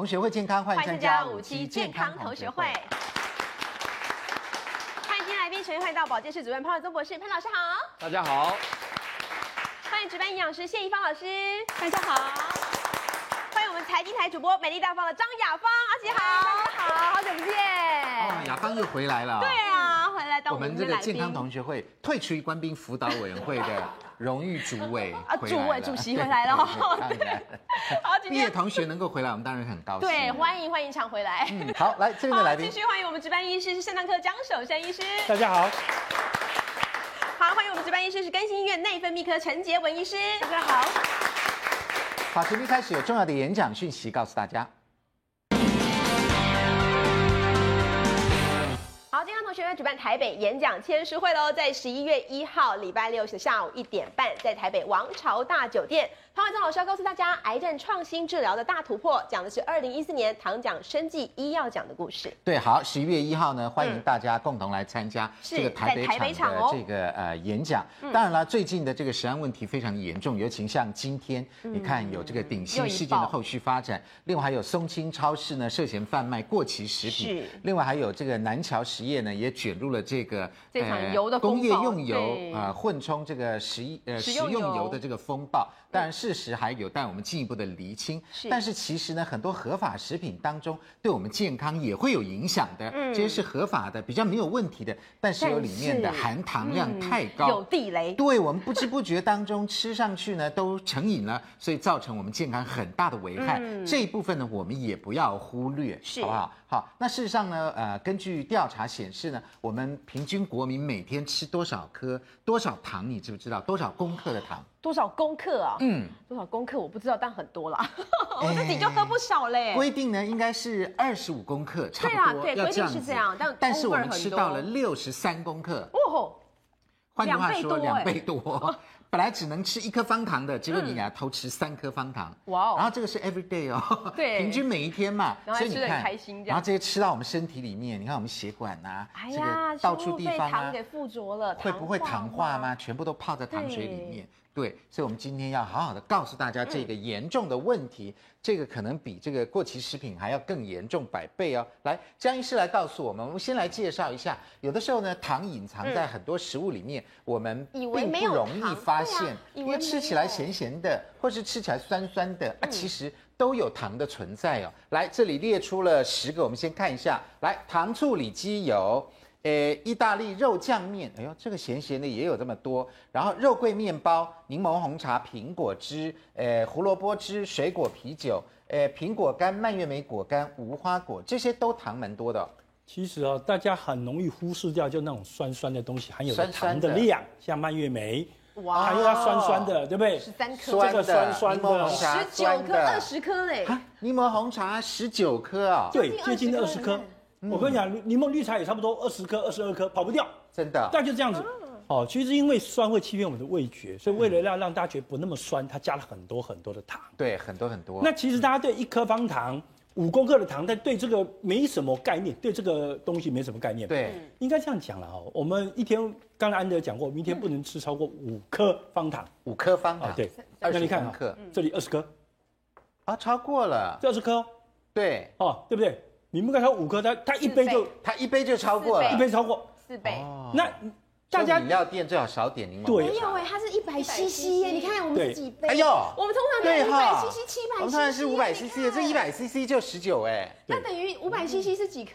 同学会健康，欢迎参加五期健康同学会。欢迎今天来宾，首先欢迎到保健室主任潘伟宗博士，潘老师好。大家好。欢迎值班营养师谢宜芳老师，大家好。欢迎我们财经台主播美丽大方的张雅芳阿姐好，大家好，好久不见。哦，雅芳又回来了。对我们这个健康同学会退出于官兵辅导委员会的 荣誉主委啊，主委主席回来了。好，毕业同学能够回来，我们当然很高兴。对，欢迎欢迎常回来。嗯，好，来这边的来宾，继续欢迎我们值班医师是肾脏科江守山医师，大家好。好，欢迎我们值班医师是更新医院内分泌科陈杰文医师，大家好。好，节目一开始有重要的演讲讯息告诉大家。学院举办台北演讲签书会喽，在十一月一号礼拜六的下午一点半，在台北王朝大酒店。潘伟宗老师要告诉大家，癌症创新治疗的大突破，讲的是二零一四年唐奖生技医药奖的故事。对，好，十一月一号呢，欢迎大家共同来参加这个台北场的这个呃演讲。当然了，最近的这个食安问题非常严重，尤其像今天，你看有这个鼎新事件的后续发展，另外还有松青超市呢涉嫌贩卖过期食品，另外还有这个南桥实业呢也卷入了这个这场油的工业用油啊混充这个食呃食用油的这个风暴。当然，事实还有待我们进一步的厘清。是，但是其实呢，很多合法食品当中对我们健康也会有影响的。嗯，这些是合法的，比较没有问题的，但是有里面的含糖量太高，有地雷。对，我们不知不觉当中吃上去呢，都成瘾了，所以造成我们健康很大的危害。嗯，这一部分呢，我们也不要忽略，是好不好？好，那事实上呢，呃，根据调查显示呢，我们平均国民每天吃多少颗、多少糖，你知不知道？多少公克的糖？多少公克啊？嗯，多少公克我不知道，但很多啦。我自己就喝不少嘞。规定呢，应该是二十五公克，差不多。对啊，对，规定是这样，但但是我们吃到了六十三公克。哦吼，换句话说，两倍多。本来只能吃一颗方糖的，结果你给他偷吃三颗方糖，哇哦！然后这个是 every day 哦，对，平均每一天嘛，所以你看，然后这些吃到我们身体里面，你看我们血管呐，这个到处地方啊，给附着了，会不会糖化吗？全部都泡在糖水里面。对，所以，我们今天要好好的告诉大家这个严重的问题，这个可能比这个过期食品还要更严重百倍哦。来，江医师来告诉我们，我们先来介绍一下，有的时候呢，糖隐藏在很多食物里面，我们并不容易发现，因为吃起来咸咸的，或是吃起来酸酸的啊，其实都有糖的存在哦。来，这里列出了十个，我们先看一下，来，糖醋里脊有。诶，意大利肉酱面，哎呦，这个咸咸的也有这么多。然后肉桂面包、柠檬红茶、苹果汁、诶胡萝卜汁、水果啤酒、诶苹果干、蔓越莓果干、无花果，这些都糖蛮多的。其实啊，大家很容易忽视掉，就那种酸酸的东西含有的糖的量，像蔓越莓，哇，还有它酸酸的，对不对？十三颗，这个酸酸的，十九颗、二十颗嘞。柠檬红茶十九颗啊，对，接近二十颗。我跟你讲，柠檬绿茶也差不多二十颗、二十二颗，跑不掉，真的。但就这样子，哦，其实因为酸会欺骗我们的味觉，所以为了让让大家觉得不那么酸，它加了很多很多的糖。对，很多很多。那其实大家对一颗方糖五公克的糖，但对这个没什么概念，对这个东西没什么概念。对，应该这样讲了哦。我们一天，刚才安德讲过，明天不能吃超过五颗方糖。五颗方糖，对。那你看啊，这里二十颗，啊，超过了。这二十颗，对，哦，对不对？你们刚才五颗，它它一杯就它一杯就超过了，一杯超过。四杯。那大家饮料店最好少点柠檬。对，没有哎，它是一百 CC 耶，你看我们是几杯？哎呦，我们通常都一百 CC、七百 CC，我们通常是五百 CC，这一百 CC 就十九哎。那等于五百 CC 是几颗？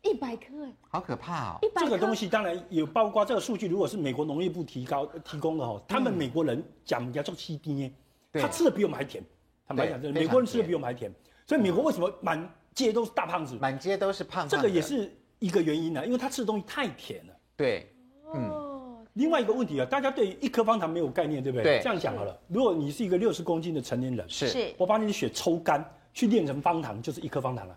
一百颗哎，好可怕哦！这个东西当然有包括这个数据，如果是美国农业部提高提供的哈，他们美国人讲叫做 CD，他吃的比我们还甜。坦白讲，美国人吃的比我们还甜，所以美国为什么满？街都是大胖子，满街都是胖子。这个也是一个原因呢，因为他吃的东西太甜了。对，嗯。另外一个问题啊，大家对一颗方糖没有概念，对不对？对。这样讲好了，如果你是一个六十公斤的成年人，是，我把你的血抽干，去炼成方糖，就是一颗方糖了。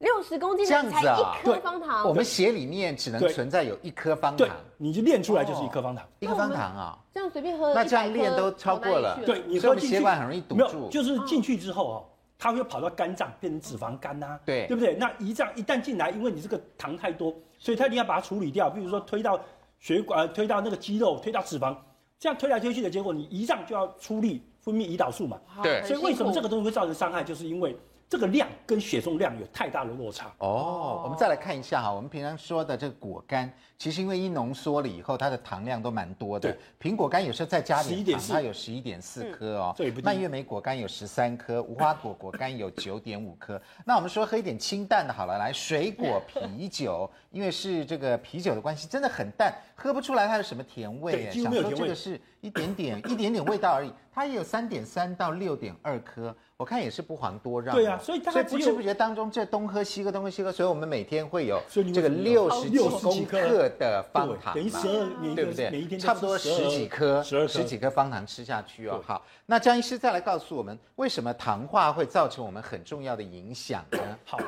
六十公斤的才一颗方糖，我们血里面只能存在有一颗方糖，你就炼出来就是一颗方糖，一颗方糖啊。这样随便喝，那这样炼都超过了，对，你喝血管很容易堵住，就是进去之后哦。它会跑到肝脏变成脂肪肝呐、啊，对，对不对？那胰脏一旦进来，因为你这个糖太多，所以它一定要把它处理掉。比如说推到血管，推到那个肌肉，推到脂肪，这样推来推去的结果，你胰脏就要出力分泌胰岛素嘛。对。所以为什么这个东西会造成伤害？就是因为这个量跟血中量有太大的落差哦。我们再来看一下哈，我们平常说的这个果干，其实因为一浓缩了以后，它的糖量都蛮多的。对，苹果干有时候再加点糖，它有十一点四颗哦。蔓越莓果干有十三颗，无花果果干有九点五颗。那我们说喝一点清淡的好了，来水果啤酒，因为是这个啤酒的关系，真的很淡，喝不出来它有什么甜味。甜味。这个是一点点 一点点味道而已，它也有三点三到六点二颗。我看也是不遑多让。对啊，所以大概不知不觉当中，这东喝西喝，东喝西喝，所以我们每天会有这个六十几公克的方糖，等于十二，对不对？每一天差不多十几颗，十十几颗方糖吃下去哦。好，那江医师再来告诉我们，为什么糖化会造成我们很重要的影响呢？好，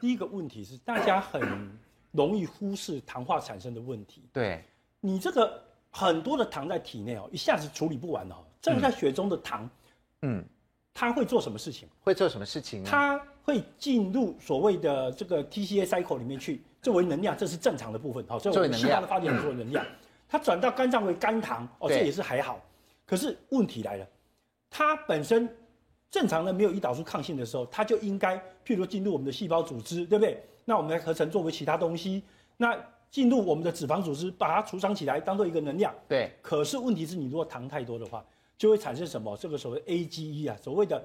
第一个问题是大家很容易忽视糖化产生的问题。对，你这个很多的糖在体内哦，一下子处理不完哦，这个在血中的糖，嗯。它会做什么事情？会做什么事情呢？它会进入所谓的这个 TCA cycle 里面去，作为能量，这是正常的部分。好，作为细胞的发电作为能量，它转到肝脏为肝糖，哦，这也是还好。可是问题来了，它本身正常的没有胰岛素抗性的时候，它就应该，譬如说进入我们的细胞组织，对不对？那我们来合成作为其他东西，那进入我们的脂肪组织，把它储藏起来，当做一个能量。对。可是问题是你如果糖太多的话。就会产生什么？这个所谓 AGE 啊，所谓的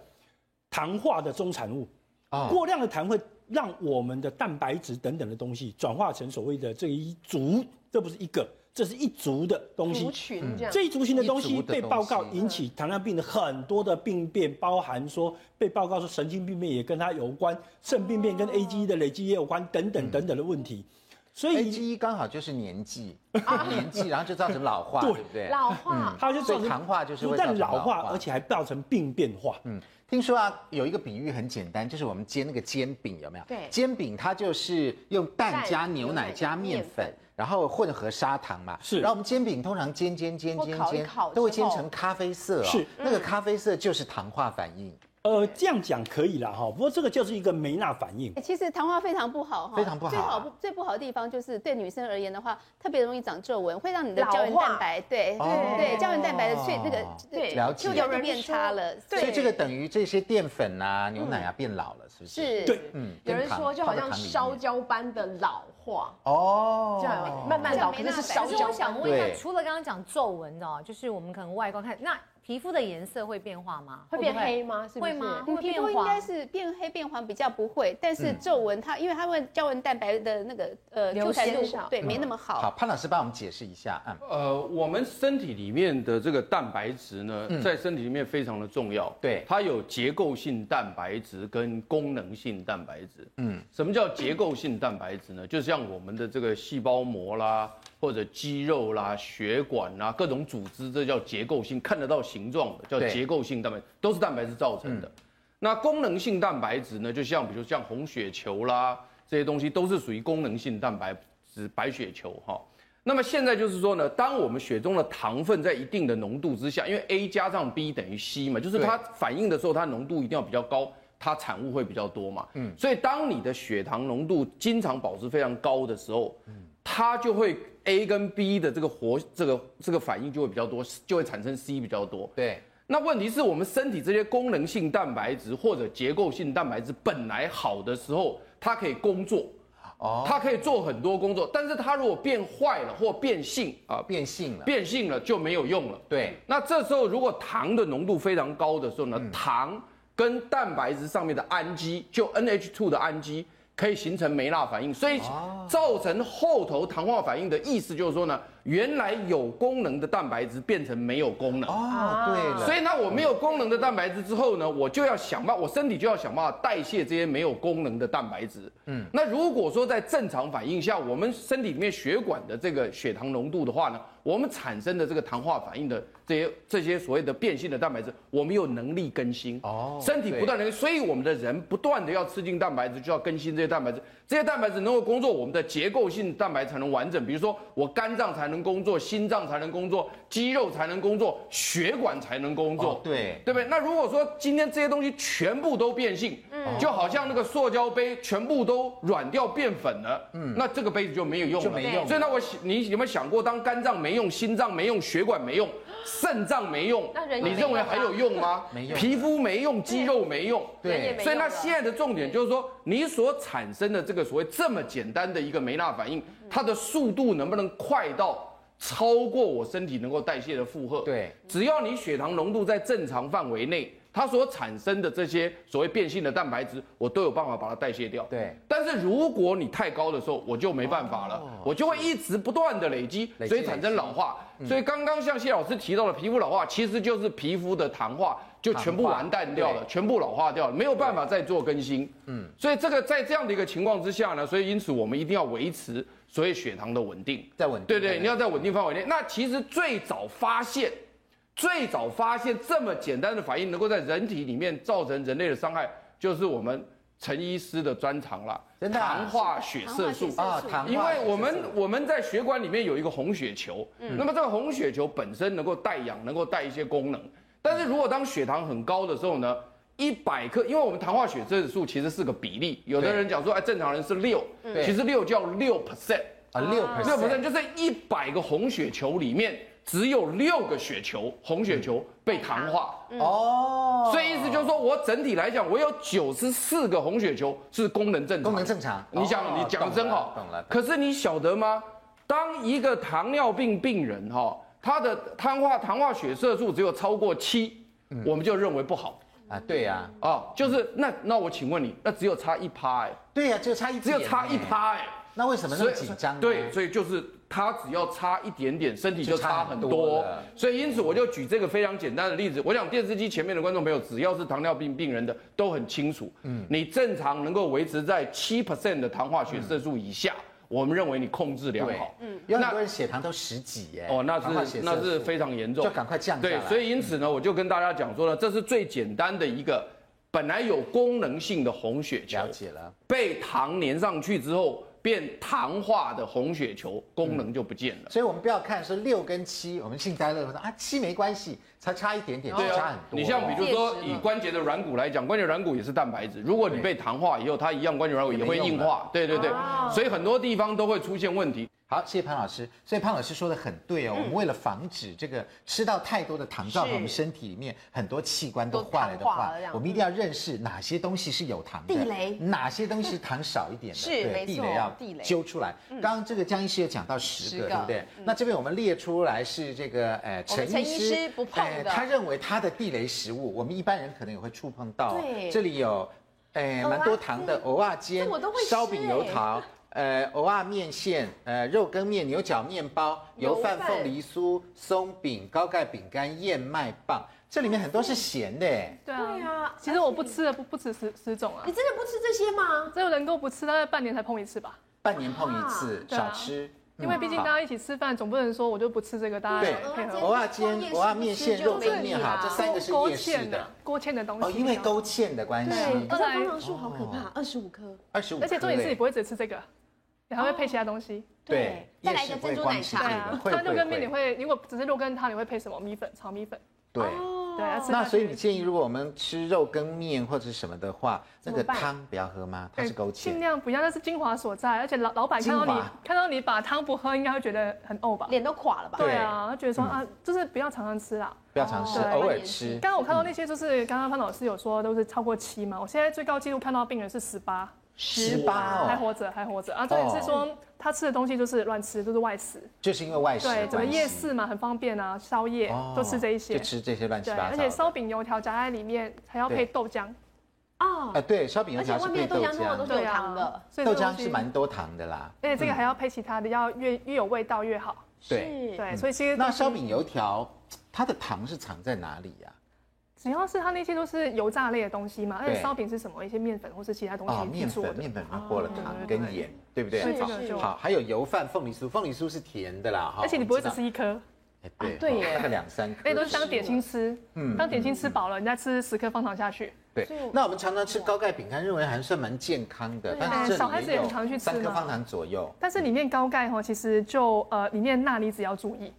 糖化的中产物啊，过量的糖会让我们的蛋白质等等的东西转化成所谓的这一族，这不是一个，这是一族的东西。族群这样。这一族群的东西被报告引起糖尿病的很多的病变，包含说被报告说神经病变也跟它有关，肾病变跟 AGE 的累积也有关，等等等等的问题。所以 AGE 刚好就是年纪，年纪，然后就造成老化，对不对？老化，它就造成糖化，就是不但老化，而且还造成病变化。嗯，听说啊，有一个比喻很简单，就是我们煎那个煎饼，有没有？对，煎饼它就是用蛋加牛奶加面粉，然后混合砂糖嘛。是。然后我们煎饼通常煎煎煎煎煎，都会煎成咖啡色哦。是。那个咖啡色就是糖化反应。呃，这样讲可以了哈，不过这个就是一个梅纳反应。其实糖化非常不好哈，非常不好。最好不最不好的地方就是对女生而言的话，特别容易长皱纹，会让你的胶原蛋白，对对对，胶原蛋白的脆那个对，就有人变差了。所以这个等于这些淀粉啊、牛奶啊变老了，是不是？是。对，嗯。有人说就好像烧焦般的老化哦，这样慢慢老，可能是烧焦。其实我想问一下，除了刚刚讲皱纹的，就是我们可能外观看那。皮肤的颜色会变化吗？会变黑吗？是不是？会吗？皮肤应该是变黑变黄比较不会，但是皱纹它因为它会胶原蛋白的那个呃流传度对没那么好。好，潘老师帮我们解释一下啊。呃，我们身体里面的这个蛋白质呢，在身体里面非常的重要。对，它有结构性蛋白质跟功能性蛋白质。嗯，什么叫结构性蛋白质呢？就像我们的这个细胞膜啦。或者肌肉啦、血管啦、各种组织，这叫结构性，看得到形状的叫结构性蛋白，都是蛋白质造成的。嗯、那功能性蛋白质呢？就像比如像红血球啦这些东西，都是属于功能性蛋白质，白血球哈。那么现在就是说呢，当我们血中的糖分在一定的浓度之下，因为 A 加上 B 等于 C 嘛，就是它反应的时候，它浓度一定要比较高，它产物会比较多嘛。嗯，所以当你的血糖浓度经常保持非常高的时候，嗯。它就会 A 跟 B 的这个活这个这个反应就会比较多，就会产生 C 比较多。对，那问题是我们身体这些功能性蛋白质或者结构性蛋白质本来好的时候，它可以工作，哦，它可以做很多工作，但是它如果变坏了或变性啊，变性了，变性了就没有用了。对，那这时候如果糖的浓度非常高的时候呢，嗯、糖跟蛋白质上面的氨基，就 NH2 的氨基。可以形成梅纳反应，所以造成后头糖化反应的意思就是说呢，原来有功能的蛋白质变成没有功能。哦，对了。所以呢，我没有功能的蛋白质之后呢，我就要想办法，我身体就要想办法代谢这些没有功能的蛋白质。嗯，那如果说在正常反应下，我们身体里面血管的这个血糖浓度的话呢，我们产生的这个糖化反应的这些这些所谓的变性的蛋白质，我们有能力更新。哦，身体不断的，所以我们的人不断的要吃进蛋白质，就要更新这些蛋白质。这些蛋白质能够工作，我们的结构性蛋白才能完整。比如说，我肝脏才能能工作，心脏才能工作，肌肉才能工作，血管才能工作，对，对不对？那如果说今天这些东西全部都变性，嗯，就好像那个塑胶杯全部都软掉变粉了，嗯，那这个杯子就没有用了，就没用。所以那我你有没有想过，当肝脏没用，心脏没用，血管没用，肾脏没用，你认为还有用吗？没用。皮肤没用，肌肉没用，对。所以那现在的重点就是说，你所产生的这个所谓这么简单的一个梅纳反应，它的速度能不能快到？超过我身体能够代谢的负荷，对，只要你血糖浓度在正常范围内，它所产生的这些所谓变性的蛋白质，我都有办法把它代谢掉。对，但是如果你太高的时候，我就没办法了，哦、我就会一直不断的累积，所以产生老化。所以刚刚像谢老师提到的皮肤老化，其实就是皮肤的糖化就全部完蛋掉了，全部老化掉了，没有办法再做更新。嗯，所以这个在这样的一个情况之下呢，所以因此我们一定要维持。所以血糖的稳定，在稳定，对对，你要在稳定范围内。那其实最早发现，最早发现这么简单的反应能够在人体里面造成人类的伤害，就是我们陈医师的专长了。糖化血色素。啊，糖因为我们我们在血管里面有一个红血球，那么这个红血球本身能够带氧，能够带一些功能。但是如果当血糖很高的时候呢？一百克，因为我们糖化血色素其实是个比例，有的人讲说，哎，正常人是六，其实六叫六 percent 啊，六六 percent 就是一百个红血球里面只有六个血球红血球被糖化哦，所以意思就是说我整体来讲，我有九十四个红血球是功能正常，功能正常。你想，你讲的真好，懂了。可是你晓得吗？当一个糖尿病病人哈，他的糖化糖化血色素只有超过七，我们就认为不好。啊，对呀，哦，就是那那我请问你，那只有差一趴哎，对呀，就差一，只有差一趴哎，那为什么那么紧张？对，所以就是他只要差一点点，身体就差很多。所以因此我就举这个非常简单的例子，我想电视机前面的观众朋友，只要是糖尿病病人的都很清楚，嗯，你正常能够维持在七 percent 的糖化血色素以下。我们认为你控制良好，嗯，有很多人血糖都十几耶，哦，那是那是非常严重，就赶快降下来。对，所以因此呢，我就跟大家讲说呢，这是最简单的一个本来有功能性的红血球，了解了，被糖粘上去之后。变糖化的红血球功能就不见了，嗯、所以我们不要看是六跟七，我们幸灾乐祸说啊七没关系，才差一点点，就差很多。你像比如说以关节的软骨来讲，关节软骨也是蛋白质，如果你被糖化以后，它一样关节软骨也会硬化，对对对，所以很多地方都会出现问题。好，谢谢潘老师。所以潘老师说的很对哦，我们为了防止这个吃到太多的糖，造成我们身体里面很多器官都坏了的话，我们一定要认识哪些东西是有糖的，地雷，哪些东西糖少一点的，是没错，地雷要揪出来。刚刚这个江医师有讲到十个，对不对？那这边我们列出来是这个呃陈医师不碰的，他认为他的地雷食物，我们一般人可能也会触碰到。对，这里有诶蛮多糖的蚵仔煎、烧饼油条。呃，蚵仔面线，呃，肉羹面、牛角面包、油饭、凤梨酥、松饼、高钙饼干、燕麦棒，这里面很多是咸的。对啊，其实我不吃的不不止十十种啊。你真的不吃这些吗？只有能够不吃，大概半年才碰一次吧。半年碰一次，少吃。因为毕竟大家一起吃饭，总不能说我就不吃这个，大家配合。我要煎、我要面线、肉羹面，哈，这三个是夜市的。勾芡的东西。哦，因为勾芡的关系。对，而且蜂糖素好可怕，二十五颗。二十五。而且重点是你不会只吃这个。你还会配其他东西，对，再来一个珍珠奶茶。对啊汤肉羹面你会，如果只是肉羹汤，你会配什么？米粉，炒米粉。对，对。那所以你建议，如果我们吃肉跟面或者什么的话，那个汤不要喝吗？它是勾芡。尽量不要，那是精华所在。而且老老板看到你看到你把汤不喝，应该会觉得很呕吧？脸都垮了吧？对啊，他觉得说啊，就是不要常常吃啦，不要常吃，偶尔吃。刚刚我看到那些，就是刚刚潘老师有说都是超过七嘛，我现在最高纪录看到病人是十八。十八哦，还活着，还活着啊！重点是说他吃的东西就是乱吃，都是外食，就是因为外食。对，整个夜市嘛，很方便啊，宵夜都吃这一些，就吃这些乱七八糟。而且烧饼油条夹在里面还要配豆浆哦，哎，对，烧饼油条是配豆浆，都是有糖的，豆浆是蛮多糖的啦。而且这个还要配其他的，要越越有味道越好。对对，所以其实那烧饼油条它的糖是藏在哪里呀？主要是它那些都是油炸类的东西嘛，而且烧饼是什么？一些面粉或是其他东西面粉，面粉它过了糖跟盐，对不对？好，还有油饭、凤梨酥，凤梨酥是甜的啦，而且你不会只吃一颗，对，大概两三颗，那都是当点心吃，嗯，当点心吃饱了，你再吃十颗方糖下去，对，那我们常常吃高钙饼干，认为还算蛮健康的，但是小孩子也很常去吃三颗方糖左右。但是里面高钙哈，其实就呃里面钠离子要注意。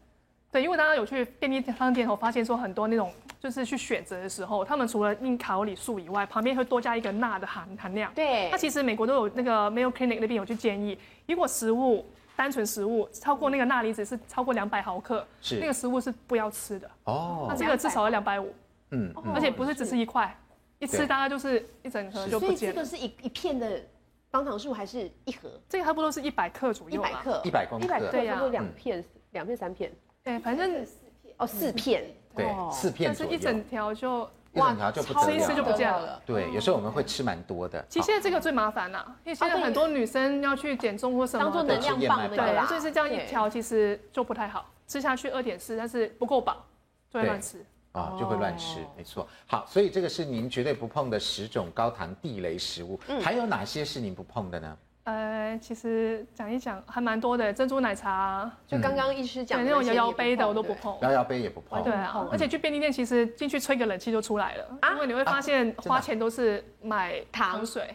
对，因为大家有去便利商店后发现说很多那种就是去选择的时候，他们除了印卡路里数以外，旁边会多加一个钠的含含量。对，那其实美国都有那个 Mayo Clinic 那边有去建议，如果食物单纯食物超过那个钠离子是超过两百毫克，是那个食物是不要吃的。哦，那这个至少要两百五。嗯，而且不是只吃一块，一吃大概就是一整盒就不见了。所以这个是一一片的方糖素还是一盒？这个差不多是一百克左右。一百克，一百公克，一百克，差不多两片，两片三片。对，反正四片哦，四片，对，四片，但是一整条就一整条就不吃一次就不见了。对，有时候我们会吃蛮多的。其实现在这个最麻烦啦，因为现在很多女生要去减重或什么，当做能量棒，对，所以是这样一条，其实就不太好，吃下去二点四，但是不够饱，就会乱吃。啊，就会乱吃，没错。好，所以这个是您绝对不碰的十种高糖地雷食物，还有哪些是您不碰的呢？呃，其实讲一讲还蛮多的，珍珠奶茶，就刚刚医师讲的那种摇摇杯的我都不碰，摇摇杯也不碰。对啊，而且去便利店其实进去吹个冷气就出来了，因为你会发现花钱都是买糖水。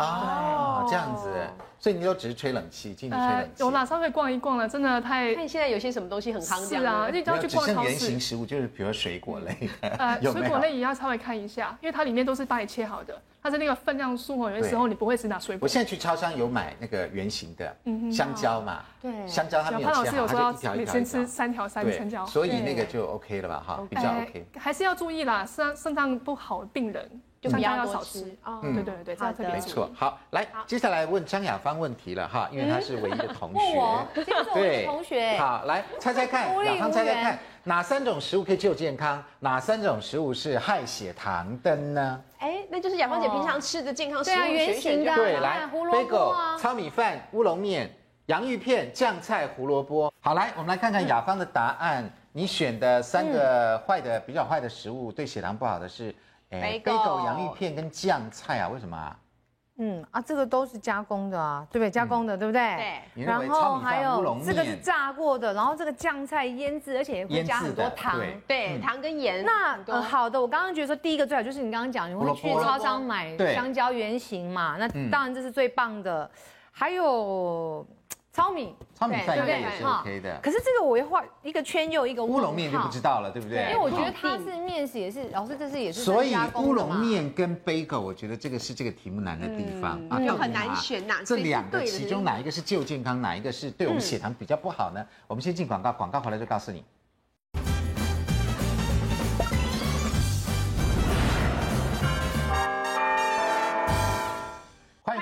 哦，这样子，所以你就只是吹冷气，进去吹冷气。有啦，稍微逛一逛了，真的太。看现在有些什么东西很夯，是啊，而且要去逛超市。原型食物就是比如水果类 的，呃，水果类也要稍微看一下，因为它里面都是帮你切好的，它是那个分量数哦，有的时候你不会只拿水果。我现在去超商有买那个圆形的，香蕉嘛，对，香蕉它没有切好，它就一条一条。先吃三条三香蕉，所以那个就 OK 了吧？哈，比较 OK。还是要注意啦，肾肾脏不好的病人。就不要少吃哦，对对对，这样特别没错。好，来，接下来问张雅芳问题了哈，因为她是唯一 的同学，对，同学。好，来猜猜看，雅芳猜猜看，哪三种食物可以救健康？哪三种食物是害血糖的呢？哎，那就是雅芳姐平常吃的健康食物，原形的。对，来，bagel、糙米饭、乌龙面、洋芋片、酱菜、胡萝卜。好，来，我们来看看雅芳的答案。你选的三个坏的、比较坏的食物，对血糖不好的是。哎，贝狗、洋芋片跟酱菜啊，为什么啊？嗯啊，这个都是加工的啊，对不对？加工的，对不对？对。然后还有这个是炸过的，然后这个酱菜腌制，而且也会加很多糖，对，糖跟盐。那好的，我刚刚觉得说第一个最好就是你刚刚讲，你会去超商买香蕉原型嘛？那当然这是最棒的。还有。糙米，糙米饭应该也是 OK 的。可是这个我要画一个圈又一个乌龙面就不知道了，对不对？因为我觉得它是面食也是，老师这是也是。所以乌龙面跟 bagel，我觉得这个是这个题目难的地方啊，就很难选哪这两个其中哪一个是旧健康，哪一个是对我们血糖比较不好呢？我们先进广告，广告回来就告诉你。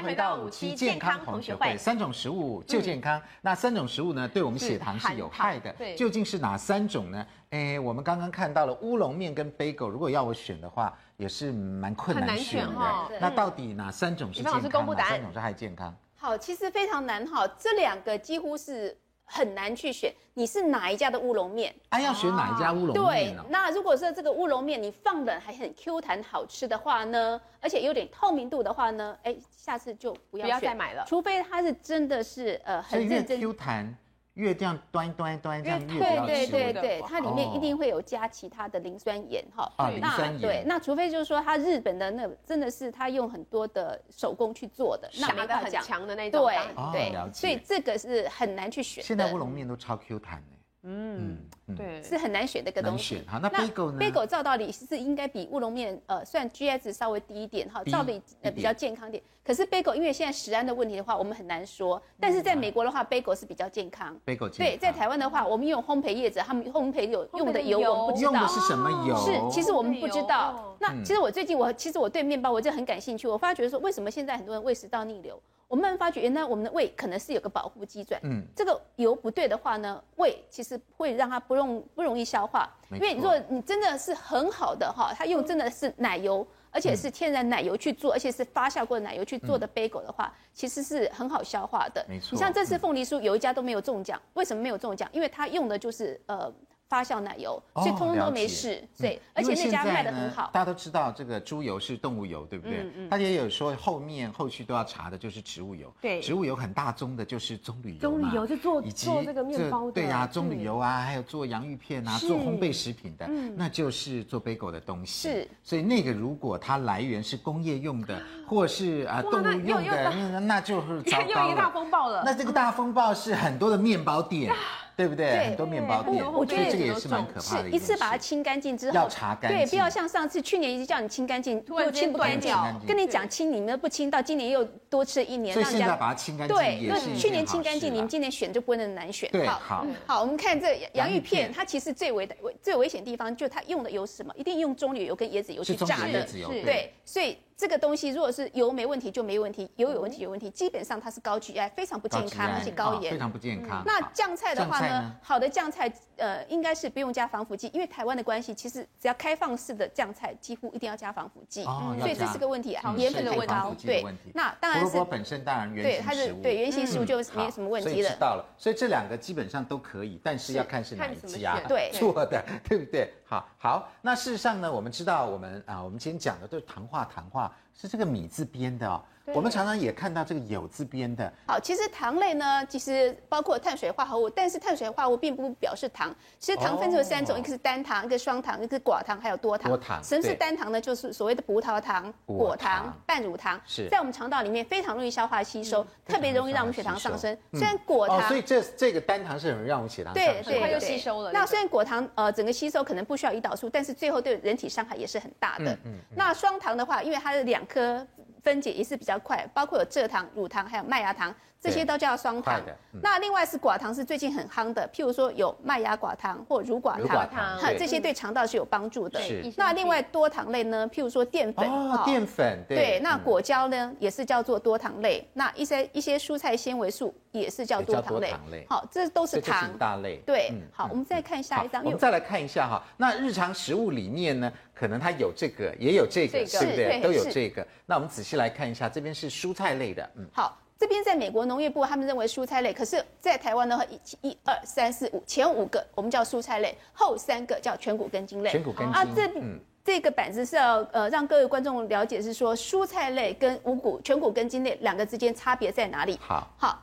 回到五期健康同学会，三种食物就健康。那三种食物呢，对我们血糖是有害的。究竟是哪三种呢？哎，我们刚刚看到了乌龙面跟 bagel，如果要我选的话，也是蛮困难选的。那到底哪三种是健康？哪三种是害健康？好，其实非常难哈，这两个几乎是。很难去选，你是哪一家的乌龙面？哎，要选哪一家乌龙面？对，那如果说这个乌龙面你放冷还很 Q 弹好吃的话呢，而且有点透明度的话呢，哎，下次就不要不要再买了，除非它是真的是呃很认真 Q 弹。越这样端端端这样越对对对对，它里面一定会有加其他的磷酸盐哈。啊，磷酸盐。对，那除非就是说它日本的那真的是它用很多的手工去做的，那没办法讲。强的那种。对对，所以这个是很难去选。现在乌龙面都超 Q 弹的。嗯，对，是很难选的一个东西。好，那 bagel 呢？bagel 照道理是应该比乌龙面呃，算 GI 值稍微低一点哈，照理呃比较健康点。可是 bagel 因为现在食安的问题的话，我们很难说。但是在美国的话，bagel 是比较健康。bagel 对，在台湾的话，我们用烘焙业者，他们烘焙有用的油，我们不知道。用的是什么油？是，其实我们不知道。那其实我最近我其实我对面包我就很感兴趣，我发觉说为什么现在很多人胃食道逆流？我慢慢发觉，原来我们的胃可能是有个保护机转。嗯，这个油不对的话呢，胃其实会让它不容不容易消化。因为如果你真的是很好的哈，它用真的是奶油，而且是天然奶油去做，而且是发酵过的奶油去做的 bagel 的话，其实是很好消化的。没错。你像这次凤梨酥有一家都没有中奖，为什么没有中奖？因为它用的就是呃发酵奶油，所以通通都没事。对，而且那家卖得很好。大家都知道这个猪油是动物油，对不对？嗯嗯。他也有说后面后续都要查的就是植物油。对。植物油很大宗的就是棕榈油。棕榈油就做做这个面包的。对呀，棕榈油啊，还有做洋芋片啊，做烘焙食品的，那就是做 bagel 的东西。是。所以那个如果它来源是工业用的，或是啊动物用的，那那就是糟糕了。又一个大风暴了。那这个大风暴是很多的面包店。对不对？很多面包店，我觉得这个也是蛮可怕的。一次把它清干净之后，要擦干净。对，不要像上次去年一直叫你清干净，又清不干净。跟你讲清，你们不清，到今年又多吃一年。所以现在把它清干净。对，那去年清干净，你们今年选就不会那么难选。对，好。好，我们看这洋芋片，它其实最危的、最危险的地方，就它用的油是什么？一定用棕榈油跟椰子油去炸的。是，对，所以。这个东西如果是油没问题就没问题，油有问题有问题，基本上它是高 GI，非常不健康，而且高盐，非常不健康。那酱菜的话呢，好的酱菜呃应该是不用加防腐剂，因为台湾的关系，其实只要开放式的酱菜几乎一定要加防腐剂，所以这是个问题啊，盐分的问题。对，那当然是。胡萝卜本身当然原型食物，对，它是对原型食物就没有什么问题了。知道了，所以这两个基本上都可以，但是要看是哪一家做的，对不对？好，好，那事实上呢，我们知道我们啊，我们今天讲的都是糖化糖化。是这个米字边的哦。我们常常也看到这个有字边的。好，其实糖类呢，其实包括碳水化合物，但是碳水化合物并不表示糖。其实糖分成三种，一个是单糖，一个双糖，一个是寡糖，还有多糖。多糖。什么是单糖呢？就是所谓的葡萄糖、果糖、半乳糖。是。在我们肠道里面非常容易消化吸收，特别容易让我们血糖上升。虽然果糖。所以这这个单糖是很容易让我们血糖上升。对对，它就吸收了。那虽然果糖呃整个吸收可能不需要胰岛素，但是最后对人体伤害也是很大的。嗯。那双糖的话，因为它的两颗。分解也是比较快，包括有蔗糖、乳糖，还有麦芽糖。这些都叫双糖，那另外是寡糖，是最近很夯的，譬如说有麦芽寡糖或乳寡糖，这些对肠道是有帮助的。那另外多糖类呢，譬如说淀粉，哦，淀粉，对，那果胶呢也是叫做多糖类。那一些一些蔬菜纤维素也是叫多糖类。好，这都是糖大类。对，好，我们再看下一张。我们再来看一下哈，那日常食物里面呢，可能它有这个，也有这个，对不对？都有这个。那我们仔细来看一下，这边是蔬菜类的，嗯，好。这边在美国农业部，他们认为蔬菜类，可是，在台湾的话，一、一、二、三、四、五，前五个我们叫蔬菜类，后三个叫全谷根茎类。全谷根茎。啊，这、嗯、这个板子是要呃让各位观众了解，是说蔬菜类跟五谷全谷根茎类两个之间差别在哪里？好，好，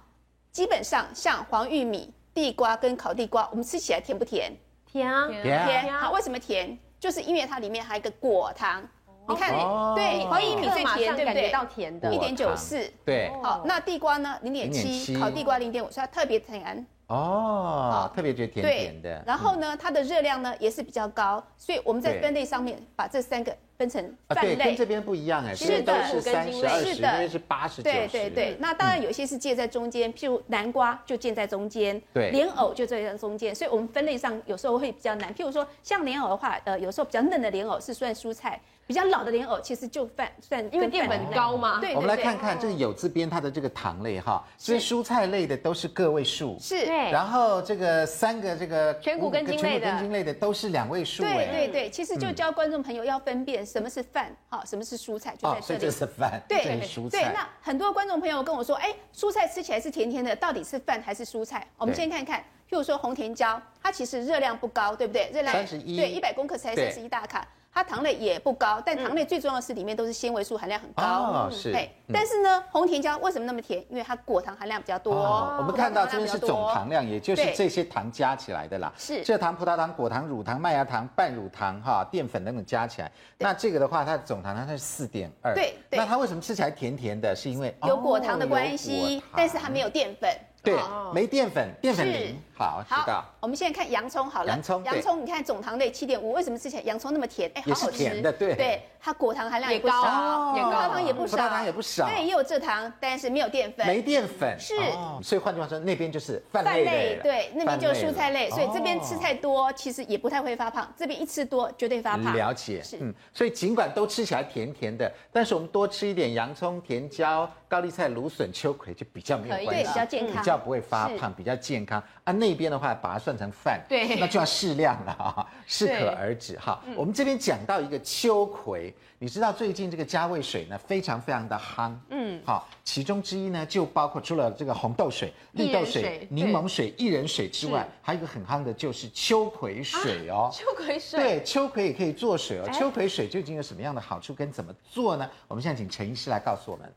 基本上像黄玉米、地瓜跟烤地瓜，我们吃起来甜不甜？甜啊，甜。好，为什么甜？就是因为它里面还有一个果糖。你看，对，黄薏米最甜，对不对？到甜的，一点九四。对，好，那地瓜呢？零点七，烤地瓜零点五，所以它特别甜。哦，特别觉得甜甜的。然后呢，它的热量呢也是比较高，所以我们在分类上面把这三个分成饭类。跟这边不一样哎，是的，是三十、二十，这边是八十、九十。对对对，那当然有些是介在中间，譬如南瓜就介在中间，对，莲藕就介在中间，所以我们分类上有时候会比较难。譬如说像莲藕的话，呃，有时候比较嫩的莲藕是算蔬菜。比较老的莲藕其实就算算，因为淀粉高嘛。对，我们来看看这个有字边它的这个糖类哈，所以蔬菜类的都是个位数。是。然后这个三个这个全谷根茎类的，全谷根茎类的都是两位数。对对对，其实就教观众朋友要分辨什么是饭，好，什么是蔬菜，就在这里。哦，这是饭。对蔬菜。对，那很多观众朋友跟我说，哎，蔬菜吃起来是甜甜的，到底是饭还是蔬菜？我们先看看，譬如说红甜椒，它其实热量不高，对不对？热量三十一。对，一百公克才三十一大卡。它糖类也不高，但糖类最重要的是里面都是纤维素含量很高。哦，是。对，但是呢，红甜椒为什么那么甜？因为它果糖含量比较多。我们看到这边是总糖量，也就是这些糖加起来的啦。是。蔗糖、葡萄糖、果糖、乳糖、麦芽糖、半乳糖、哈淀粉等等加起来，那这个的话，它的总糖量它是四点二。对。那它为什么吃起来甜甜的？是因为有果糖的关系，但是它没有淀粉。对，没淀粉，淀粉零。好，知道。我们现在看洋葱好了。洋葱，洋葱，你看总糖类七点五，为什么吃起来洋葱那么甜？哎，好好吃。甜的，对。对，它果糖含量也不少，葡萄糖也不少，葡萄糖也不少。对，也有蔗糖，但是没有淀粉。没淀粉。是。所以换句话说，那边就是饭类。对，那边就是蔬菜类。所以这边吃太多，其实也不太会发胖。这边一吃多，绝对发胖。了解。是。嗯，所以尽管都吃起来甜甜的，但是我们多吃一点洋葱、甜椒、高丽菜、芦笋、秋葵，就比较没有关系。对，比较健康，比较不会发胖，比较健康啊。那边的话把它算成饭，对，那就要适量了哈，适可而止哈。我们这边讲到一个秋葵，你知道最近这个加味水呢非常非常的夯，嗯，好，其中之一呢就包括除了这个红豆水、绿豆水、柠檬水、薏仁水之外，还有一个很夯的就是秋葵水哦。秋葵水，对，秋葵也可以做水哦。秋葵水究竟有什么样的好处跟怎么做呢？我们现在请陈医师来告诉我们。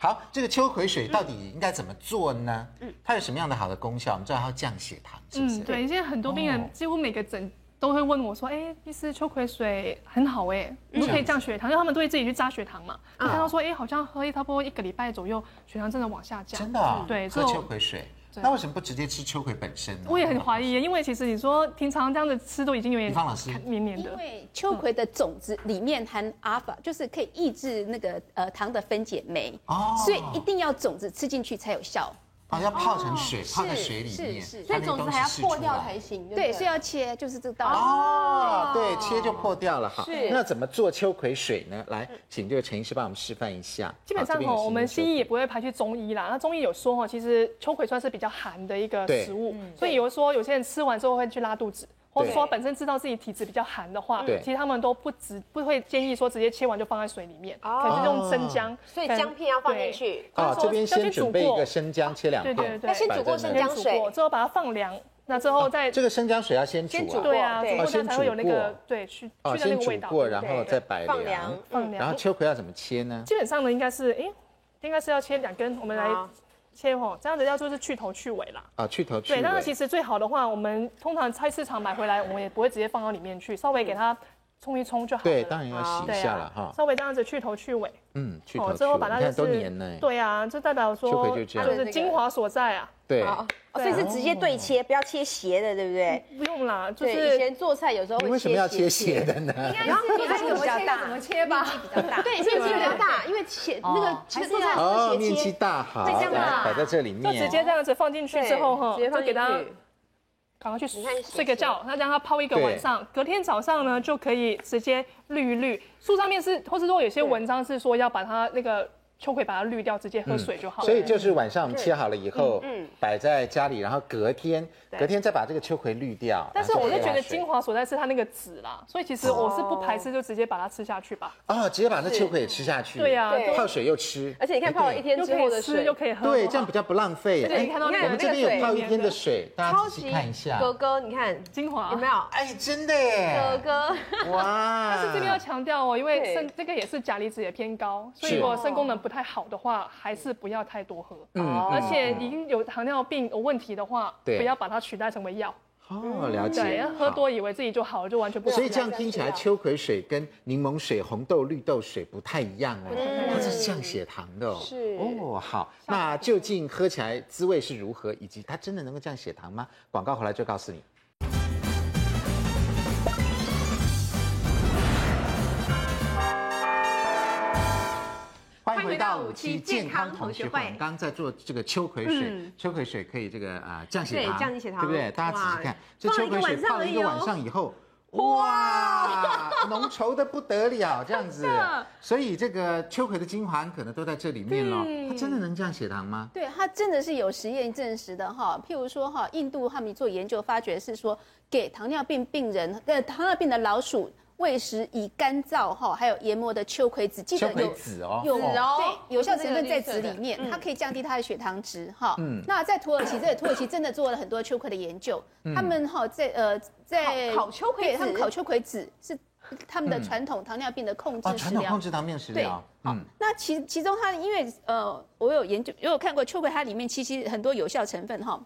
好，这个秋葵水到底应该怎么做呢？嗯，它有什么样的好的功效？我们知道它会降血糖，是不是？嗯，对，现在很多病人几乎每个诊都会问我说：“哎，医师，秋葵水很好哎，都可以降血糖，因为他们都会自己去扎血糖嘛。就看到说，哎，好像喝一差不多一个礼拜左右，血糖真的往下降。真的？对，喝秋葵水。那为什么不直接吃秋葵本身呢？我也很怀疑，因为其实你说平常这样子吃都已经有点方老师黏黏的。因为秋葵的种子里面含阿尔法，就是可以抑制那个呃糖的分解酶，哦，所以一定要种子吃进去才有效。啊，要泡成水，泡在水里面，所以种子还要破掉才行。对，是要切，就是这个道理。哦，对，切就破掉了哈。是。那怎么做秋葵水呢？来，请这个陈医师帮我们示范一下。基本上哦，我们西医也不会排去中医啦。那中医有说哦，其实秋葵算是比较寒的一个食物，所以有说有些人吃完之后会去拉肚子。或者说本身知道自己体质比较寒的话，其实他们都不直不会建议说直接切完就放在水里面，可能是用生姜，所以姜片要放进去。啊，这边先准备一个生姜，切两片。对对。对，先煮过生姜水，之后把它放凉，那之后再这个生姜水要先煮啊，对啊，煮过它才会有那个对去去的那个味道。过，然后再摆凉，放凉。然后秋葵要怎么切呢？基本上呢，应该是哎，应该是要切两根，我们来。切吼，这样子要做是去头去尾啦。啊，去头去尾。对，但是其实最好的话，我们通常菜市场买回来，我们也不会直接放到里面去，稍微给它冲一冲就好了。对，当然要洗一下了哈。稍微这样子去头去尾。嗯，去头去尾。之后把它就是都黏呢。对啊，就代表说它就是精华所在啊。对。所以是直接对切，不要切斜的，对不对？不用啦，就是以前做菜有时候会切斜。为什么要切斜的呢？应该是面积比较大，怎么切吧？面积比较大。对，面积比较大，因为切那个切做菜哦，面积大好，这样摆在这里面，就直接这样子放进去之后哈，就给它赶快去睡个觉，那让它泡一个晚上，隔天早上呢就可以直接滤一滤。树上面是，或是说有些文章是说要把它那个。秋葵把它滤掉，直接喝水就好了。所以就是晚上我们切好了以后，嗯，摆在家里，然后隔天，隔天再把这个秋葵滤掉。但是我是觉得精华所在是它那个籽啦，所以其实我是不排斥就直接把它吃下去吧。哦，直接把那秋葵也吃下去。对呀，泡水又吃。而且你看泡了一天之后的水又可以喝。对，这样比较不浪费。对，你看到我们这边有泡一天的水，大家仔细看一下。哥哥，你看精华有没有？哎，真的耶。哥哥，哇！但是这边要强调哦，因为肾这个也是钾离子也偏高，所以如果肾功能不太好的话。还是不要太多喝，嗯，而且已经有糖尿病有问题的话，对，不要把它取代成为药。哦，了解。对，喝多以为自己就好了，就完全不。所以这样听起来，秋葵水跟柠檬水、红豆、绿豆水不太一样哦，它是降血糖的哦。是哦，好，那究竟喝起来滋味是如何，以及它真的能够降血糖吗？广告回来就告诉你。欢迎回到五期健康同学会。刚刚在做这个秋葵水，秋葵水可以这个啊降血糖，降血糖，对不对？大家仔细看，这秋葵水泡了一个晚上以后，哇，浓稠的不得了，这样子。所以这个秋葵的精华可能都在这里面了。它真的能降血糖吗？对，它真的是有实验证实的哈。譬如说哈，印度他们做研究发觉是说，给糖尿病病人，呃，糖尿病的老鼠。喂食以干燥哈，还有研磨的秋葵籽，记得有籽哦，有哦，对，有效成分在籽里面，它可以降低它的血糖值哈。嗯，那在土耳其，这土耳其真的做了很多秋葵的研究，他们哈在呃在烤秋葵，他们烤秋葵籽是他们的传统糖尿病的控制食疗，传统控制糖尿病食疗。对，嗯，那其其中它因为呃我有研究，有有看过秋葵，它里面其实很多有效成分哈。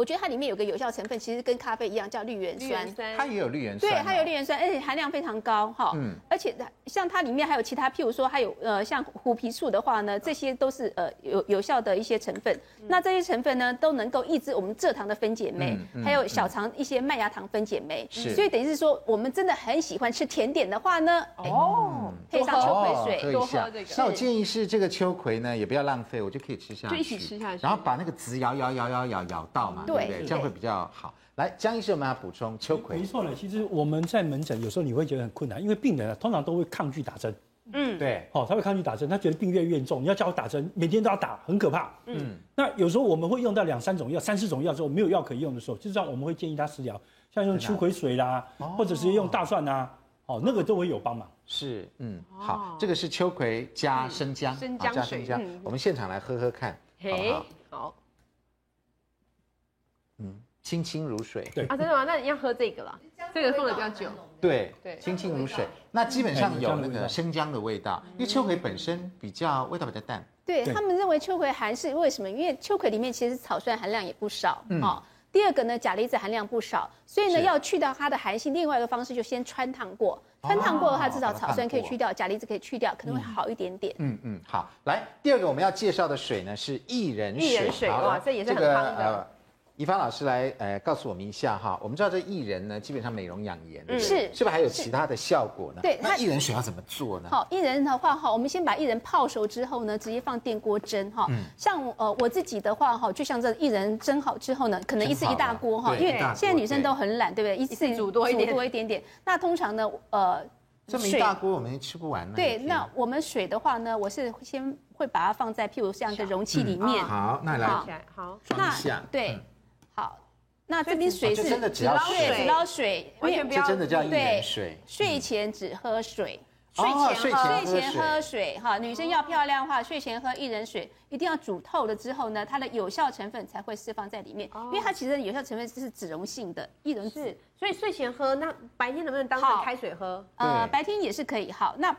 我觉得它里面有个有效成分，其实跟咖啡一样，叫绿原酸。它也有绿原酸。对，它有绿原酸，而且含量非常高哈。嗯。而且像它里面还有其他，譬如说还有呃像虎皮素的话呢，这些都是呃有有效的一些成分。那这些成分呢，都能够抑制我们蔗糖的分解酶，还有小肠一些麦芽糖分解酶。是。所以等于是说，我们真的很喜欢吃甜点的话呢，哦，配上秋葵水，多喝这个。那我建议是这个秋葵呢，也不要浪费，我就可以吃下去。就一起吃下去。然后把那个籽咬咬咬咬咬咬到嘛。对，对，这样会比较好。来，江医生，我们要补充秋葵。没错呢，其实我们在门诊有时候你会觉得很困难，因为病人啊通常都会抗拒打针。嗯，对，哦，他会抗拒打针，他觉得病越越严重，你要叫我打针，每天都要打，很可怕。嗯，那有时候我们会用到两三种药、三四种药之后，没有药可以用的时候，就这样我们会建议他食疗，像用秋葵水啦，或者是用大蒜啊，哦，那个都会有帮忙。是，嗯，好，这个是秋葵加生姜，生姜加生姜，我们现场来喝喝看，好不好？好。嗯，清清如水。对啊，真的吗？那你要喝这个了，这个放的比较久。对对，清清如水。那基本上有那个生姜的味道，因为秋葵本身比较味道比较淡。对他们认为秋葵还是为什么？因为秋葵里面其实草酸含量也不少。哦，第二个呢，钾离子含量不少，所以呢要去掉它的寒性，另外一个方式就先穿烫过。穿烫过的话，至少草酸可以去掉，钾离子可以去掉，可能会好一点点。嗯嗯，好。来，第二个我们要介绍的水呢是薏仁水。薏仁水哇，这也是很夯的。宜芳老师来，呃，告诉我们一下哈。我们知道这薏仁呢，基本上美容养颜，是是不是还有其他的效果呢？对，那薏仁水要怎么做呢？好，薏仁的话哈，我们先把薏仁泡熟之后呢，直接放电锅蒸哈。像呃我自己的话哈，就像这薏仁蒸好之后呢，可能一次一大锅哈，因为现在女生都很懒，对不对？一次煮多一点，煮多一点点。那通常呢，呃，这么一大锅我们吃不完呢。对，那我们水的话呢，我是先会把它放在譬如像一个容器里面。好，那来，好，装一下。对，好。那这边水是只捞水，只捞水，完全不要。真的叫薏仁水。睡前只喝水，睡前睡前喝水哈。女生要漂亮的话，睡前喝薏仁水，一定要煮透了之后呢，它的有效成分才会释放在里面。因为它其实有效成分是脂溶性的薏仁是，所以睡前喝，那白天能不能当成开水喝？呃，白天也是可以。好，那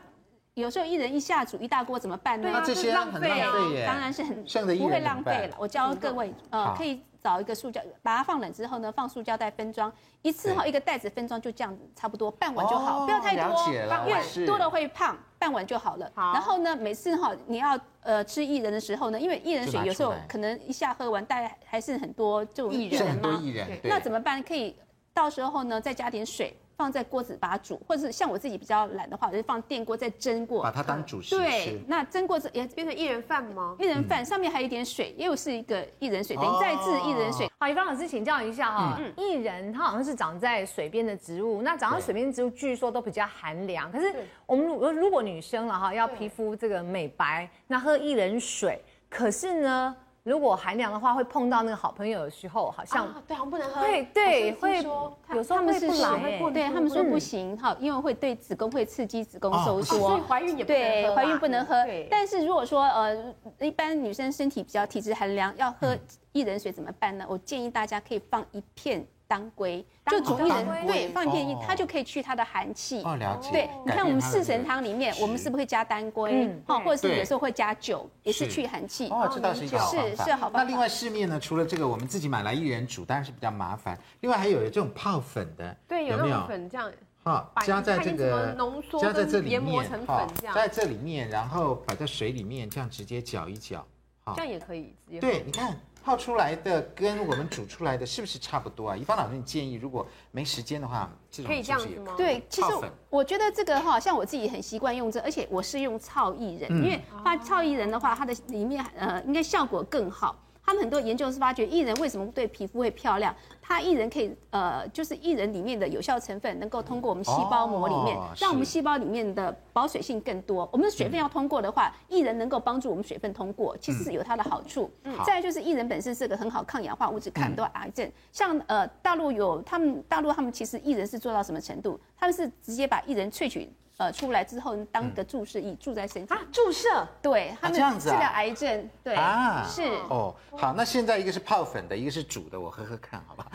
有时候一人一下煮一大锅怎么办呢？那这些浪费啊，当然是很不会浪费了。我教各位，呃，可以。找一个塑胶，把它放冷之后呢，放塑胶袋分装，一次哈一个袋子分装就这样子，差不多半碗就好，不要太多，因为多了会胖，半碗就好了。然后呢，每次哈你要呃吃薏仁的时候呢，因为薏仁水有时候可能一下喝完，大概还是很多这种薏仁嘛，那怎么办？可以到时候呢再加点水。放在锅子把它煮，或者是像我自己比较懒的话，我就放电锅再蒸过，把它当主食。对，那蒸过之后也变成薏仁饭吗？薏仁饭上面还有一点水，又是一个薏仁水，等于再制薏仁水。好，宜芳老师请教一下哈，薏仁它好像是长在水边的植物，那长在水边的植物据说都比较寒凉。可是我们如果如果女生了哈，要皮肤这个美白，那喝薏仁水，可是呢？如果寒凉的话，会碰到那个好朋友的时候，好像对，好像不能喝。对对，会说有时候他们是不对，他们说不行哈，因为会对子宫会刺激子宫收缩，所以怀孕也对，怀孕不能喝。但是如果说呃，一般女生身体比较体质寒凉，要喝薏仁水怎么办呢？我建议大家可以放一片。当归就煮薏仁，对，放一片，它就可以去它的寒气。哦，了解。对，你看我们四神汤里面，我们是不是会加当归？哦，或者是有时候会加酒，也是去寒气。哦，这倒是一个好方法。是是好方法。那另外市面呢，除了这个我们自己买来一人煮，当然是比较麻烦。另外还有这种泡粉的，对，有那种粉这样。好，加在这个浓缩，加在这里面，研磨成粉这样。加在这里面，然后摆在水里面，这样直接搅一搅。好，这样也可以。对，你看。泡出来的跟我们煮出来的是不是差不多啊？一般老师，你建议如果没时间的话，这种可以这样子吗？对，其实我觉得这个哈，像我自己很习惯用这，而且我是用糙薏仁，因为它糙薏仁的话，它的里面呃应该效果更好。他们很多研究是发觉薏仁为什么对皮肤会漂亮？它薏仁可以呃，就是薏仁里面的有效成分能够通过我们细胞膜里面，让我们细胞里面的保水性更多。我们的水分要通过的话，薏仁能够帮助我们水分通过，其实是有它的好处。再来就是薏仁本身是个很好抗氧化物质，抗很多癌症。像呃大陆有他们大陆他们其实薏仁是做到什么程度？他们是直接把薏仁萃取。呃，出来之后当个注射液注在身体啊，注射，对，他们这样子治疗癌症，对啊，是。哦，好，那现在一个是泡粉的，一个是煮的，我喝喝看，好吧，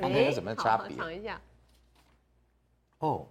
两个有什么差别？尝一下，哦，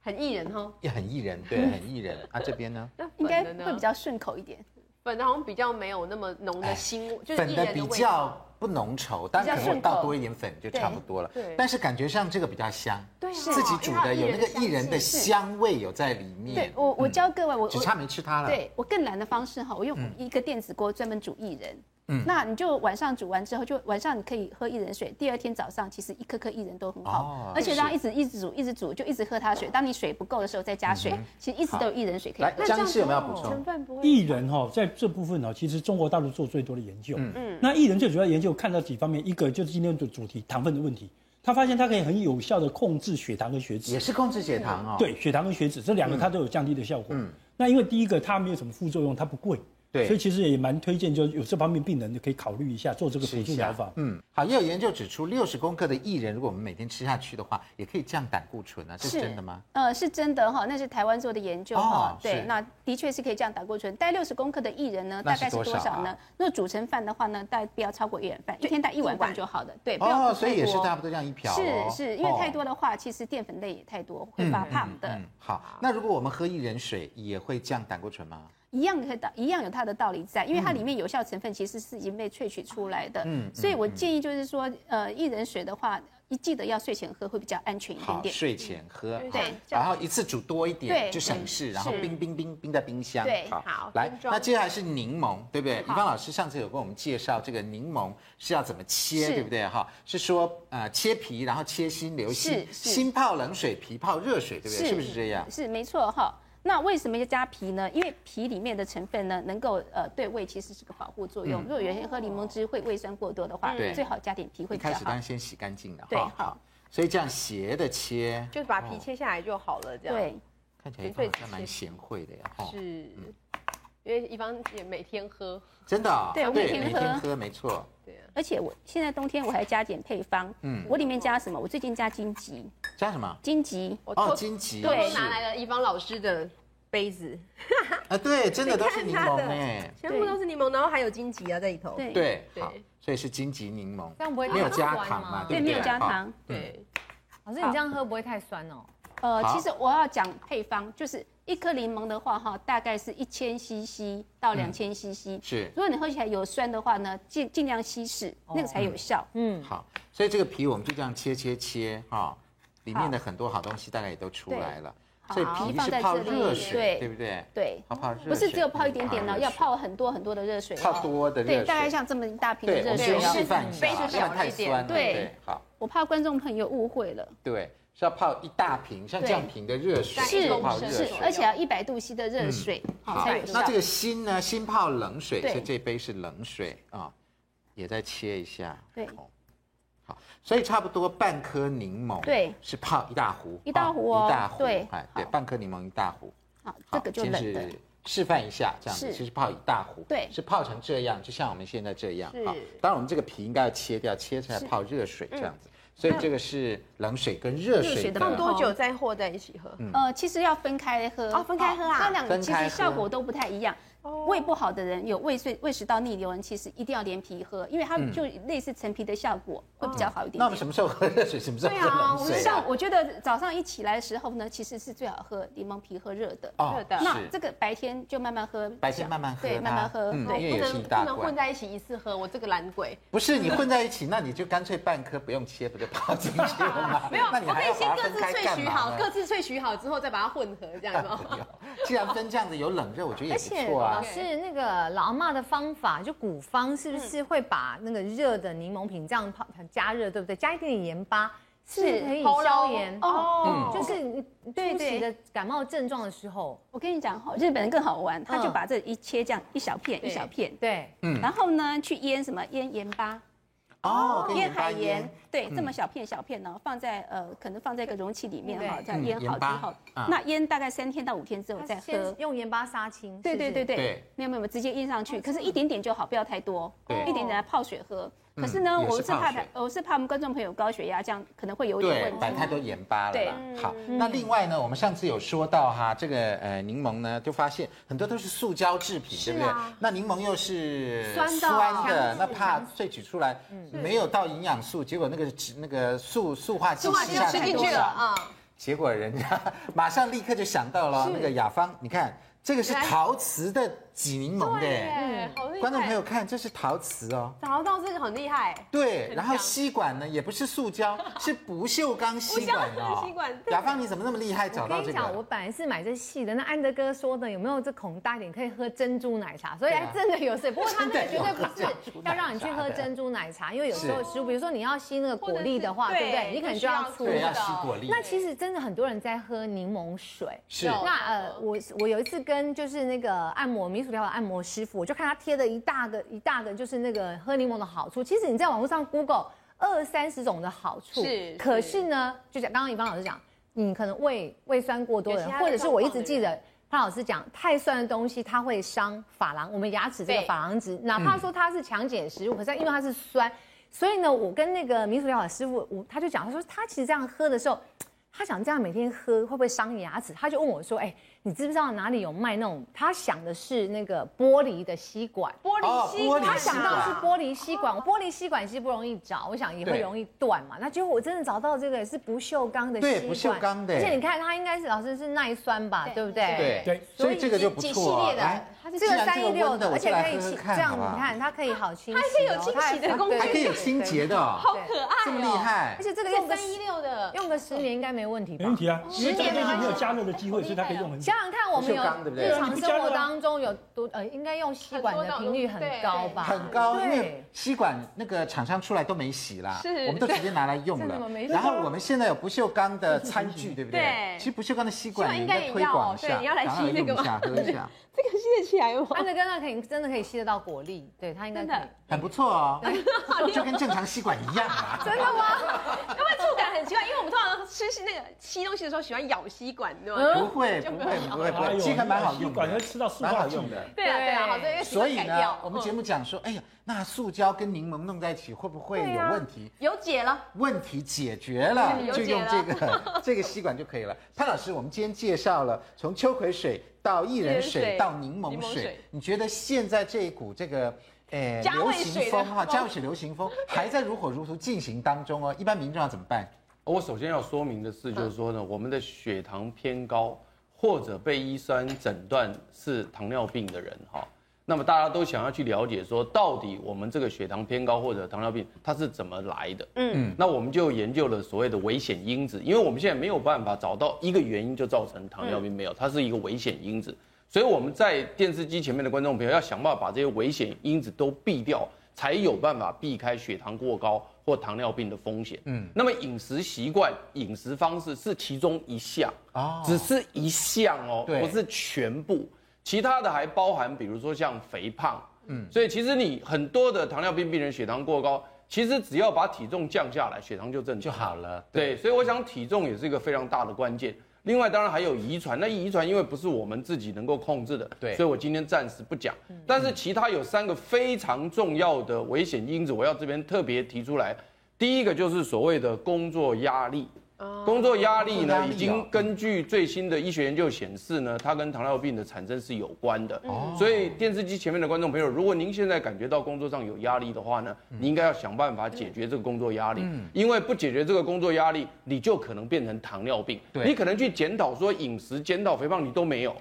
很薏仁哈，也很薏仁，对，很薏仁。啊，这边呢，应该会比较顺口一点，粉的好像比较没有那么浓的腥，就是粉的比较。不浓稠，但可能我倒多一点粉就差不多了。对，但是感觉上这个比较香。对，自己煮的有那个薏仁的香味有在里面。对，我我教各位，我只差没吃它了。对，我更难的方式哈，我用一个电子锅专门煮薏仁。嗯，那你就晚上煮完之后，就晚上你可以喝薏仁水。第二天早上，其实一颗颗薏仁都很好，而且让一直一直煮，一直煮，就一直喝它水。当你水不够的时候，再加水。其实一直都有薏仁水可以。来，江医师有没有补充？薏仁哈，在这部分呢，其实中国大陆做最多的研究。嗯嗯。那薏仁最主要研究看到几方面，一个就是今天的主题糖分的问题。他发现它可以很有效的控制血糖跟血脂。也是控制血糖哦。对，血糖跟血脂这两个它都有降低的效果。嗯。那因为第一个它没有什么副作用，它不贵。对，所以其实也蛮推荐，就有这方面病人就可以考虑一下做这个辅助疗法。嗯，好，也有研究指出，六十公克的薏仁，如果我们每天吃下去的话，也可以降胆固醇啊，这是真的吗？呃，是真的哈，那是台湾做的研究哈。哦、对，那的确是可以降胆固醇。带六十公克的薏仁呢，大概是多少呢？那煮成饭的话呢，大概不要超过一碗饭，一天带一碗饭就好了。对，不要多。哦，所以也是差不多这样一瓢。是是，因为太多的话，其实淀粉类也太多，会发胖的。好，那如果我们喝薏仁水，也会降胆固醇吗？一样可以道，一样有它的道理在，因为它里面有效成分其实是已经被萃取出来的。嗯，所以我建议就是说，呃，薏仁水的话，一记得要睡前喝会比较安全一点点。睡前喝，对，然后一次煮多一点就省事，然后冰冰冰冰在冰箱。对，好，来，那接下来是柠檬，对不对？宜芳老师上次有跟我们介绍这个柠檬是要怎么切，对不对？哈，是说呃切皮，然后切心留心，心泡冷水，皮泡热水，对不对？是不是这样？是没错哈。那为什么要加皮呢？因为皮里面的成分呢，能够呃对胃其实是个保护作用。如果原先喝柠檬汁会胃酸过多的话，最好加点皮会比较好。开始当然先洗干净了。对，好。所以这样斜的切，就是把皮切下来就好了。这样。对。看起来还蛮贤惠的呀。是。因为一方也每天喝。真的。对，我每天喝，没错。对。而且我现在冬天我还加点配方。嗯。我里面加什么？我最近加荆棘。加什么？荆棘。哦，荆棘。对，拿来了一方老师的。杯子，啊，对，真的都是柠檬哎，全部都是柠檬，然后还有荆棘啊在里头。对对，好，所以是荆棘柠檬，这样不会没有加糖嘛？对，没有加糖。对，老师，你这样喝不会太酸哦？呃，其实我要讲配方，就是一颗柠檬的话哈，大概是一千 CC 到两千 CC。是，如果你喝起来有酸的话呢，尽尽量稀释，那个才有效。嗯，好，所以这个皮我们就这样切切切哈，里面的很多好东西大概也都出来了。所以皮是泡热水，对不对？对，泡泡热水，不是只有泡一点点呢，要泡很多很多的热水。泡多的热水，对，大概像这么一大瓶的热水。对，示范一下，不要太酸。对，好。我怕观众朋友误会了。对，是要泡一大瓶，像这样瓶的热水，是是，而且要一百度 C 的热水，好才有效。那这个心呢？心泡冷水，所以这杯是冷水啊，也再切一下。对。所以差不多半颗柠檬，对，是泡一大壶，一大壶哦，一大壶，对，哎，对，半颗柠檬一大壶。好，这个就冷的。先是示范一下，这样子，其实泡一大壶，对，是泡成这样，就像我们现在这样。好，当然我们这个皮应该要切掉，切出来泡热水这样子。所以这个是冷水跟热水的。放多久再和在一起喝？呃，其实要分开喝。哦，分开喝啊。它两个其实效果都不太一样。胃不好的人，有胃碎、胃食道逆流人，其实一定要连皮喝，因为它就类似陈皮的效果，会比较好一点。那我们什么时候喝热水？什么时候喝冷水？像我觉得早上一起来的时候呢，其实是最好喝柠檬皮喝热的。热的。那这个白天就慢慢喝。白天慢慢喝。对，慢慢喝。嗯，因为也是一大罐。不能混在一起一次喝，我这个懒鬼。不是你混在一起，那你就干脆半颗不用切，不就泡进去了吗？没有，我可以先各自萃取好，各自萃取好之后再把它混合，这样子。既然分这样子有冷热，我觉得也不错啊。老师那个。呃，老阿妈的方法就古方，是不是会把那个热的柠檬瓶这样泡加热，对不对？加一点点盐巴，是可以消炎哦。就是你初期的感冒症状的时候，我跟你讲哈，日本人更好玩，他就把这一切这样一小片一小片，对，嗯，然后呢去腌什么？腌盐巴。哦，腌海盐，对，这么小片小片呢，放在呃，可能放在一个容器里面哈，这样腌好之后，那腌大概三天到五天之后再喝，用盐巴杀青。对对对对，没有没有，直接腌上去，可是一点点就好，不要太多，一点点来泡水喝。可是呢，我是怕他，我是怕我们观众朋友高血压，这样可能会有点问题。摆太多盐巴了。对，好。那另外呢，我们上次有说到哈，这个呃柠檬呢，就发现很多都是塑胶制品，对不对？那柠檬又是酸的，那怕萃取出来没有到营养素，结果那个那个塑塑化剂吃进去了啊，结果人家 马上立刻就想到了那个雅芳，你看这个是陶瓷的。挤柠檬的，嗯，好厉害！观众朋友看，这是陶瓷哦，找到这个很厉害。对，然后吸管呢也不是塑胶，是不锈钢吸管哦。吸管。雅芳，你怎么那么厉害？找到这个？我跟你讲，我本来是买这细的。那安德哥说的，有没有这孔大一点可以喝珍珠奶茶？所以还真的有水。不过他那个绝对不是要让你去喝珍珠奶茶，因为有时候食物，比如说你要吸那个果粒的话，对不对？你可能就要粗的。要吸果粒。那其实真的很多人在喝柠檬水。是。那呃，我我有一次跟就是那个按摩民俗疗法按摩师傅。我就看他贴的一大个一大个，就是那个喝柠檬的好处。其实你在网络上 Google 二三十种的好处，是。可是呢，就像刚刚宜芳老师讲，你可能胃胃酸过多的人，或者是我一直记得潘老师讲，太酸的东西它会伤珐琅，我们牙齿这个珐琅质，哪怕说它是强碱食物，可是因为它是酸，所以呢，我跟那个民俗疗法师傅，我他就讲，他说他其实这样喝的时候，他想这样每天喝会不会伤牙齿？他就问我说，哎。你知不知道哪里有卖那种？他想的是那个玻璃的吸管，玻璃吸管，他想到是玻璃吸管。玻璃吸管其实不容易找，我想也会容易断嘛。那结果我真的找到这个是不锈钢的吸管，对，不锈钢的。而且你看它应该是老师是耐酸吧，对不对？对对，所以这个就不错。来，这个三一六的，而且可以清，这样你看它可以好清洗，还可以有清洗的功能，还可以有清洁的，好可爱，这么厉害。而且这个用三一六的，用个十年应该没问题吧？没问题啊，十年没有加热的机会，所以它可以用很久。想想看，我们有。日常生活当中有多呃，应该用吸管的频率很高吧？很高，因为吸管那个厂商出来都没洗啦，我们都直接拿来用了。然后我们现在有不锈钢的餐具，对不对？其实不锈钢的吸管应该推广一下，你要来吸这个吗？喝一下。这个吸得起来吗？安德哥那可以真的可以吸得到果粒，对它应该可以，很不错哦，就跟正常吸管一样啊。真的吗？会不会触感很奇怪？因为我们通常吃那个吸东西的时候喜欢咬吸管，对吗？不会，不会，不会，不会，吸管蛮好用，吸管会吃到蛮好用的。对啊，对啊，好，对，所以呢，我们节目讲说，哎呀，那塑胶跟柠檬弄在一起会不会有问题？有解了，问题解决了，就用这个 这个吸管就可以了。潘老师，我们今天介绍了从秋葵水。到薏仁水到柠檬水，你觉得现在这一股这个诶流行风哈，加味水流行风 还在如火如荼进行当中哦。一般民众要怎么办？我首先要说明的是，就是说呢，我们的血糖偏高或者被医生诊断是糖尿病的人哈。那么大家都想要去了解说，到底我们这个血糖偏高或者糖尿病它是怎么来的？嗯，那我们就研究了所谓的危险因子，因为我们现在没有办法找到一个原因就造成糖尿病没有，它是一个危险因子，所以我们在电视机前面的观众朋友要想办法把这些危险因子都避掉，才有办法避开血糖过高或糖尿病的风险。嗯，那么饮食习惯、饮食方式是其中一项啊，只是一项哦，不是全部。其他的还包含，比如说像肥胖，嗯，所以其实你很多的糖尿病病人血糖过高，其实只要把体重降下来，血糖就正常就好了。对，所以我想体重也是一个非常大的关键。另外，当然还有遗传，那遗传因为不是我们自己能够控制的，对，所以我今天暂时不讲。但是其他有三个非常重要的危险因子，我要这边特别提出来。第一个就是所谓的工作压力。工作压力呢，已经根据最新的医学研究显示呢，它跟糖尿病的产生是有关的。所以电视机前面的观众朋友，如果您现在感觉到工作上有压力的话呢，你应该要想办法解决这个工作压力。因为不解决这个工作压力，你就可能变成糖尿病。你可能去检讨说饮食、检讨肥胖，你都没有。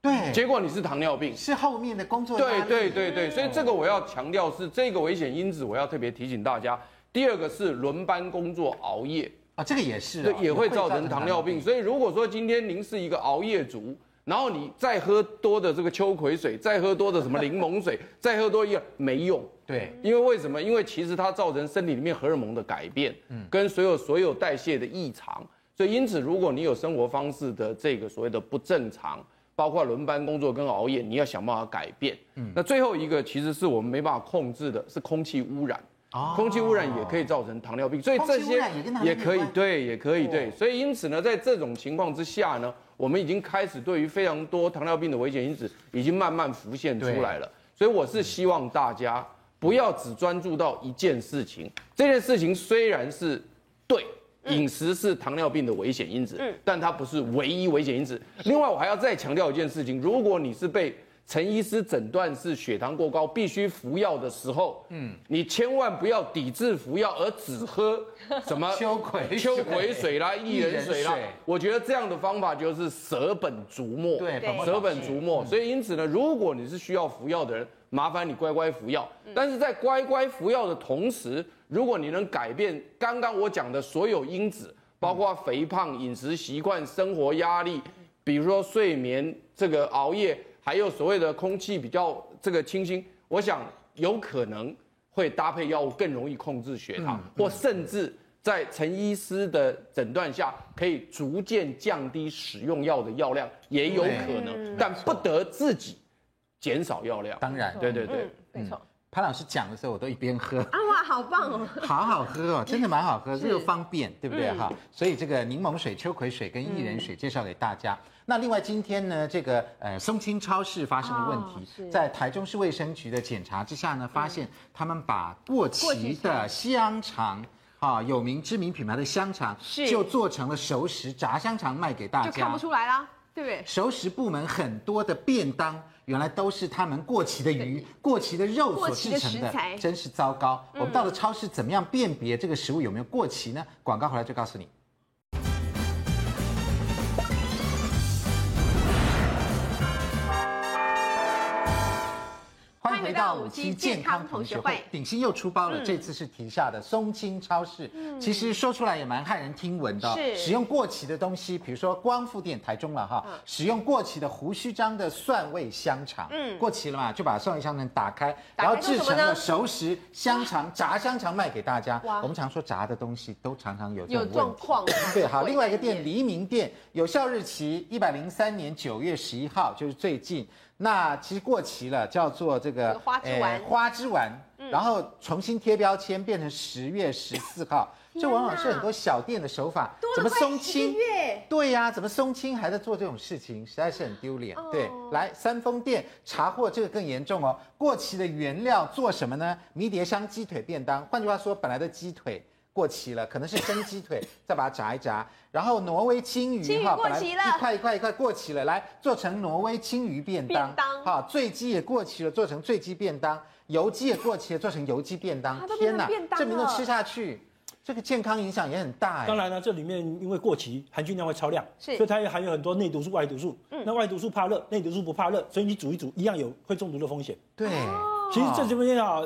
对，结果你是糖尿病，是后面的工作压力。对对对对，所以这个我要强调是这个危险因子，我要特别提醒大家。第二个是轮班工作、熬夜。啊，这个也是，对，也会造成糖尿病。所以如果说今天您是一个熬夜族，然后你再喝多的这个秋葵水，再喝多的什么柠檬水，再喝多一个没用。对，因为为什么？因为其实它造成身体里面荷尔蒙的改变，嗯，跟所有所有代谢的异常。所以因此，如果你有生活方式的这个所谓的不正常，包括轮班工作跟熬夜，你要想办法改变。嗯，那最后一个其实是我们没办法控制的，是空气污染。空气污染也可以造成糖尿病，所以这些也可以对，也可以对。所以因此呢，在这种情况之下呢，我们已经开始对于非常多糖尿病的危险因子已经慢慢浮现出来了。所以我是希望大家不要只专注到一件事情。这件事情虽然是对，饮食是糖尿病的危险因子，但它不是唯一危险因子。另外，我还要再强调一件事情：如果你是被陈医师诊断是血糖过高，必须服药的时候，嗯，你千万不要抵制服药，而只喝 什么秋葵秋葵水啦、薏仁水啦。我觉得这样的方法就是舍本逐末，对，舍本逐末。所以因此呢，如果你是需要服药的人，麻烦你乖乖服药。但是在乖乖服药的同时，如果你能改变刚刚我讲的所有因子，包括肥胖、饮食习惯、生活压力，比如说睡眠、这个熬夜。还有所谓的空气比较这个清新，我想有可能会搭配药物更容易控制血糖，或甚至在陈医师的诊断下，可以逐渐降低使用药的药量，也有可能，但不得自己减少药量。当然，对对对，没错。潘老师讲的时候，我都一边喝。啊哇，好棒哦！好好喝哦，真的蛮好喝，又方便，对不对哈？所以这个柠檬水、秋葵水跟薏仁水介绍给大家。那另外今天呢，这个呃松青超市发生了问题，在台中市卫生局的检查之下呢，发现他们把过期的香肠，啊有名知名品牌的香肠，就做成了熟食炸香肠卖给大家，就看不出来啦，对不对？熟食部门很多的便当。原来都是他们过期的鱼、过期的肉所制成的，真是糟糕。我们到了超市，怎么样辨别这个食物有没有过期呢？广告回来就告诉你。回到五期健康同学会，鼎新又出包了。这次是提下的松青超市，其实说出来也蛮骇人听闻的。是使用过期的东西，比如说光复店台中了哈，使用过期的胡须章的蒜味香肠，嗯，过期了嘛，就把蒜味香肠打开，然后制成了熟食香肠、炸香肠卖给大家。我们常说炸的东西都常常有这种状况。对，好，另外一个店黎明店有效日期一百零三年九月十一号，就是最近。那其实过期了，叫做这个花枝丸，花枝丸，然后重新贴标签，变成十月十四号。这往往是很多小店的手法，怎么松青？对呀，怎么松青还在做这种事情，实在是很丢脸。对，来三丰店查获这个更严重哦，过期的原料做什么呢？迷迭香鸡腿便当，换句话说，本来的鸡腿。过期了，可能是蒸鸡腿，再把它炸一炸，然后挪威青鱼哈，本来一块一块一块过期了，来做成挪威青鱼便当，哈，醉鸡也过期了，做成醉鸡便当，油鸡也过期了，做成油鸡便当，天哪，这名都吃下去，这个健康影响也很大哎。当然了，这里面因为过期，含菌量会超量，所以它也含有很多内毒素、外毒素。那外毒素怕热，内毒素不怕热，所以你煮一煮一样有会中毒的风险。对，其实这这边啊，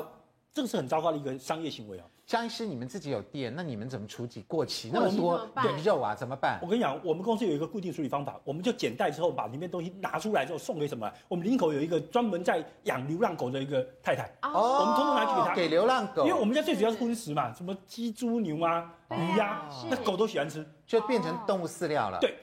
这个是很糟糕的一个商业行为啊。江医师，你们自己有店，那你们怎么处理过期那么多人肉啊？怎么办？我跟你讲，我们公司有一个固定处理方法，我们就剪袋之后，把里面东西拿出来之后送给什么？我们林口有一个专门在养流浪狗的一个太太，哦，我们通通拿去给他给流浪狗，因为我们家最主要是荤食嘛，什么鸡、猪、牛啊、鱼呀，那狗都喜欢吃，就变成动物饲料了。对。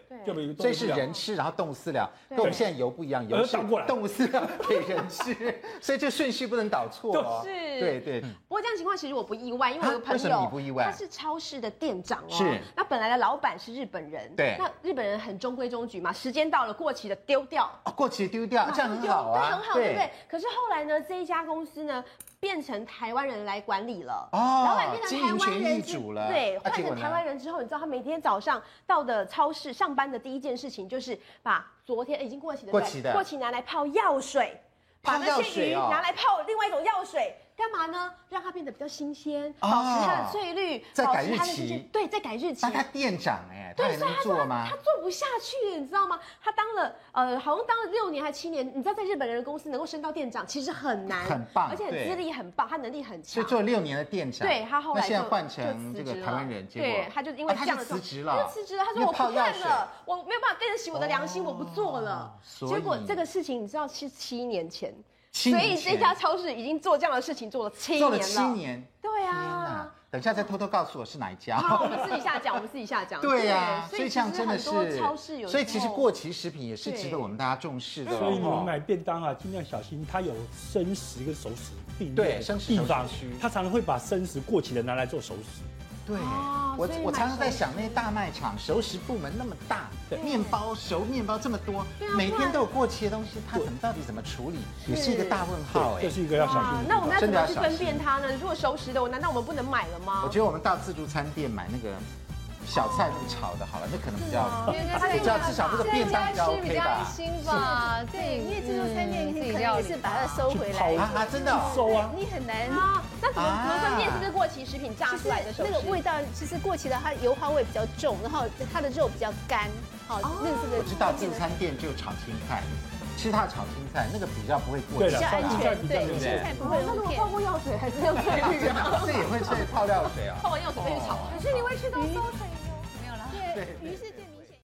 所以是人吃，然后动物饲料，跟我们现在油不一样，油是动物饲料给人吃，所以这顺序不能搞错哦。是，对对。不过这样情况其实我不意外，因为我有个朋友，为什么你不意外？他是超市的店长哦。是。那本来的老板是日本人，对。那日本人很中规中矩嘛，时间到了过期的丢掉。哦，过期丢掉，这样很好啊。对，很好，对不对？可是后来呢，这一家公司呢，变成台湾人来管理了。哦。老板变成台湾人主了。对，换成台湾人之后，你知道他每天早上到的超市上班的第一件事情。就是把昨天已经过期的过期的过期拿来泡药水，把那些鱼拿来泡另外一种药水。干嘛呢？让它变得比较新鲜，保持它的翠绿，再改日期。对，再改日期。那他店长哎，对，他能做吗？他做不下去，你知道吗？他当了呃，好像当了六年还七年。你知道，在日本人的公司能够升到店长，其实很难，很棒，而且资历很棒，他能力很强。所以做了六年的店长，对他后来现在换成这个台湾人，对，他就因为这样辞职了，他就辞职了。他说我不干了，我没有办法对得起我的良心，我不做了。结果这个事情你知道是七年前。所以这家超市已经做这样的事情做了七年了。做了七年。对啊。等一下再偷偷告诉我是哪一家。好，我们私底下讲，我们私底下讲。对呀，所以像真的是。所以其实过期食品也是值得我们大家重视的。所以你们买便当啊，尽量小心，它有生食跟熟食并列。对，生食地方区，它常常会把生食过期的拿来做熟食。对，我我常常在想，那些大卖场熟食部门那么大，面包熟面包这么多，每天都有过期的东西，它怎么到底怎么处理，也是一个大问号哎。这是一个要小心。那我们要怎么去分辨它呢？如果熟食的，我难道我们不能买了吗？我觉得我们到自助餐店买那个。小菜不炒的，好了，那可能比较，比较至少这个便当比较 OK 吧？对，因为自助餐店可能也是把它收回来啊，真的收啊，你很难啊。那怎么怎么分辨是不是过期食品炸出来的？那个味道其实过期的，它油花味比较重，然后它的肉比较干。好，那个是我知道自助餐店就炒青菜，吃它炒青菜那个比较不会过期，比较安全，对，青菜不会。那如果泡过药水还是用翠绿啊？这也会是泡药水啊？泡完药水再去炒，可是你会吃到馊水。对，于是。